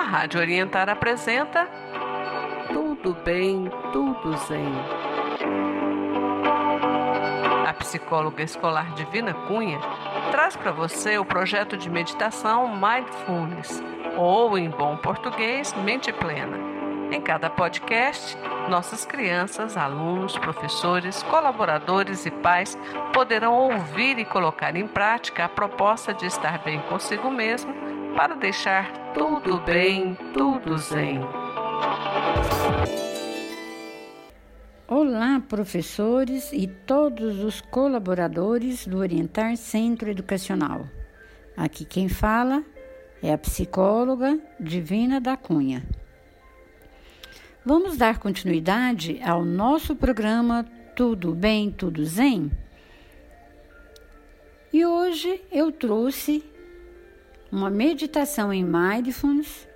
A Rádio Orientar apresenta Tudo Bem, Tudo Zen. A psicóloga escolar Divina Cunha traz para você o projeto de meditação Mindfulness, ou em bom português, Mente Plena. Em cada podcast, nossas crianças, alunos, professores, colaboradores e pais poderão ouvir e colocar em prática a proposta de estar bem consigo mesmo para deixar tudo bem, tudo zen. Olá, professores e todos os colaboradores do Orientar Centro Educacional. Aqui quem fala é a psicóloga Divina da Cunha. Vamos dar continuidade ao nosso programa Tudo Bem, Tudo Zen? E hoje eu trouxe uma meditação em mindfulness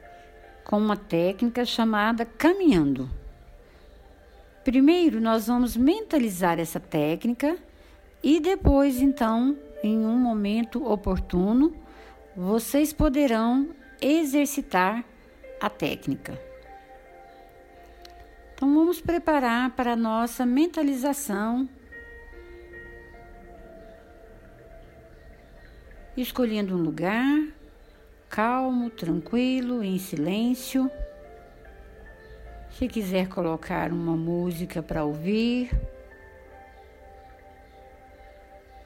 com uma técnica chamada caminhando. Primeiro, nós vamos mentalizar essa técnica e depois, então, em um momento oportuno, vocês poderão exercitar a técnica. Então, vamos preparar para a nossa mentalização, escolhendo um lugar calmo, tranquilo, em silêncio. Se quiser colocar uma música para ouvir,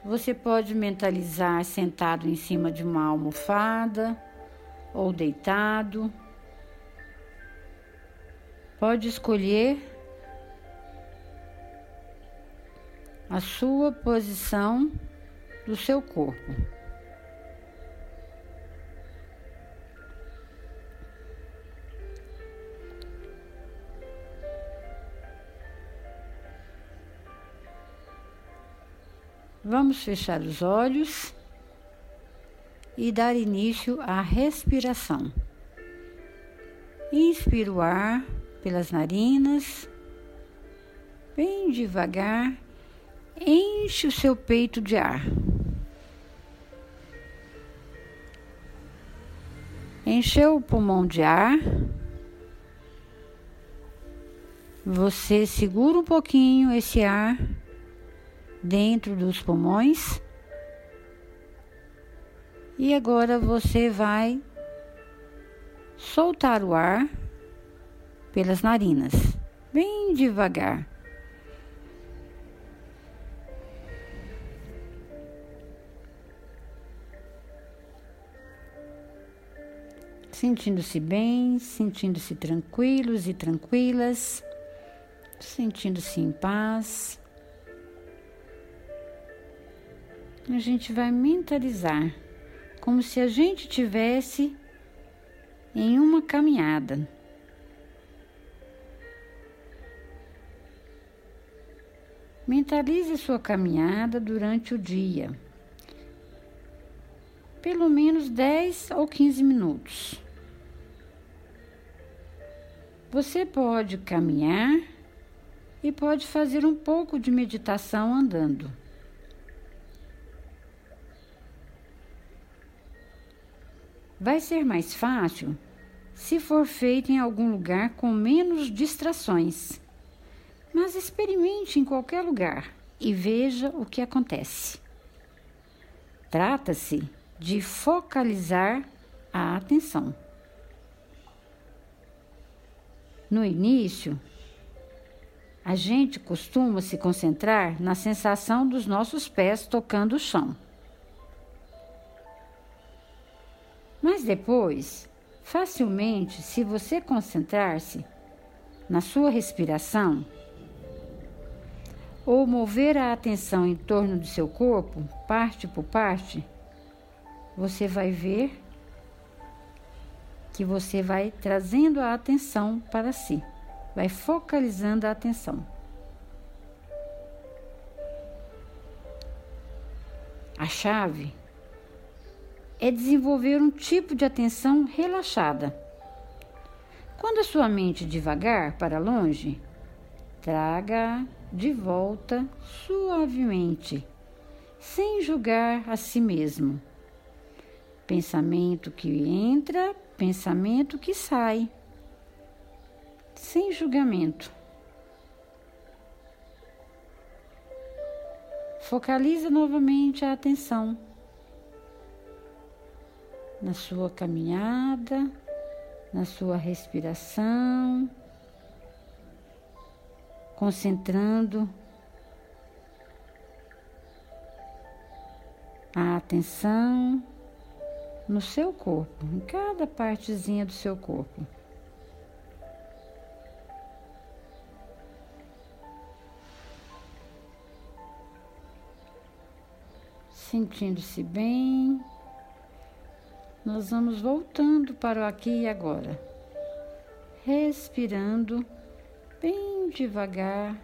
você pode mentalizar sentado em cima de uma almofada ou deitado. Pode escolher a sua posição do seu corpo. Vamos fechar os olhos e dar início à respiração. Inspira o ar pelas narinas, bem devagar, enche o seu peito de ar. Encheu o pulmão de ar. Você segura um pouquinho esse ar dentro dos pulmões. E agora você vai soltar o ar pelas narinas, bem devagar. Sentindo-se bem, sentindo-se tranquilos e tranquilas, sentindo-se em paz. A gente vai mentalizar como se a gente tivesse em uma caminhada. Mentalize sua caminhada durante o dia. Pelo menos 10 ou 15 minutos. Você pode caminhar e pode fazer um pouco de meditação andando. Vai ser mais fácil se for feito em algum lugar com menos distrações. Mas experimente em qualquer lugar e veja o que acontece. Trata-se de focalizar a atenção. No início, a gente costuma se concentrar na sensação dos nossos pés tocando o chão. Depois, facilmente, se você concentrar-se na sua respiração ou mover a atenção em torno do seu corpo, parte por parte, você vai ver que você vai trazendo a atenção para si, vai focalizando a atenção. A chave é desenvolver um tipo de atenção relaxada. Quando a sua mente devagar para longe, traga de volta suavemente, sem julgar a si mesmo. Pensamento que entra, pensamento que sai, sem julgamento. Focaliza novamente a atenção na sua caminhada, na sua respiração, concentrando a atenção no seu corpo, em cada partezinha do seu corpo. Sentindo-se bem, nós vamos voltando para o aqui e agora, respirando bem devagar.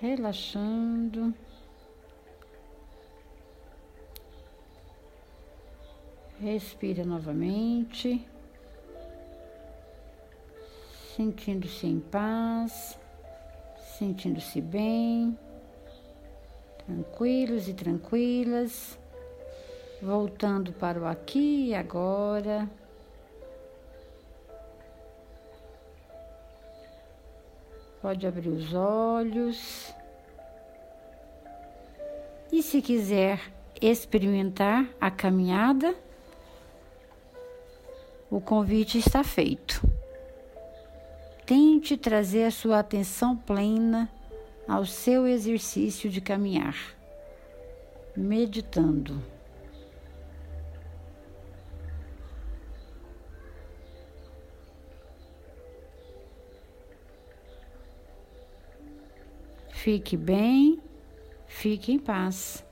Relaxando. Respira novamente, sentindo-se em paz, sentindo-se bem, tranquilos e tranquilas, voltando para o aqui e agora. Pode abrir os olhos. E se quiser experimentar a caminhada, o convite está feito. Tente trazer a sua atenção plena ao seu exercício de caminhar, meditando. Fique bem, fique em paz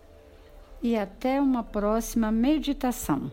e até uma próxima meditação.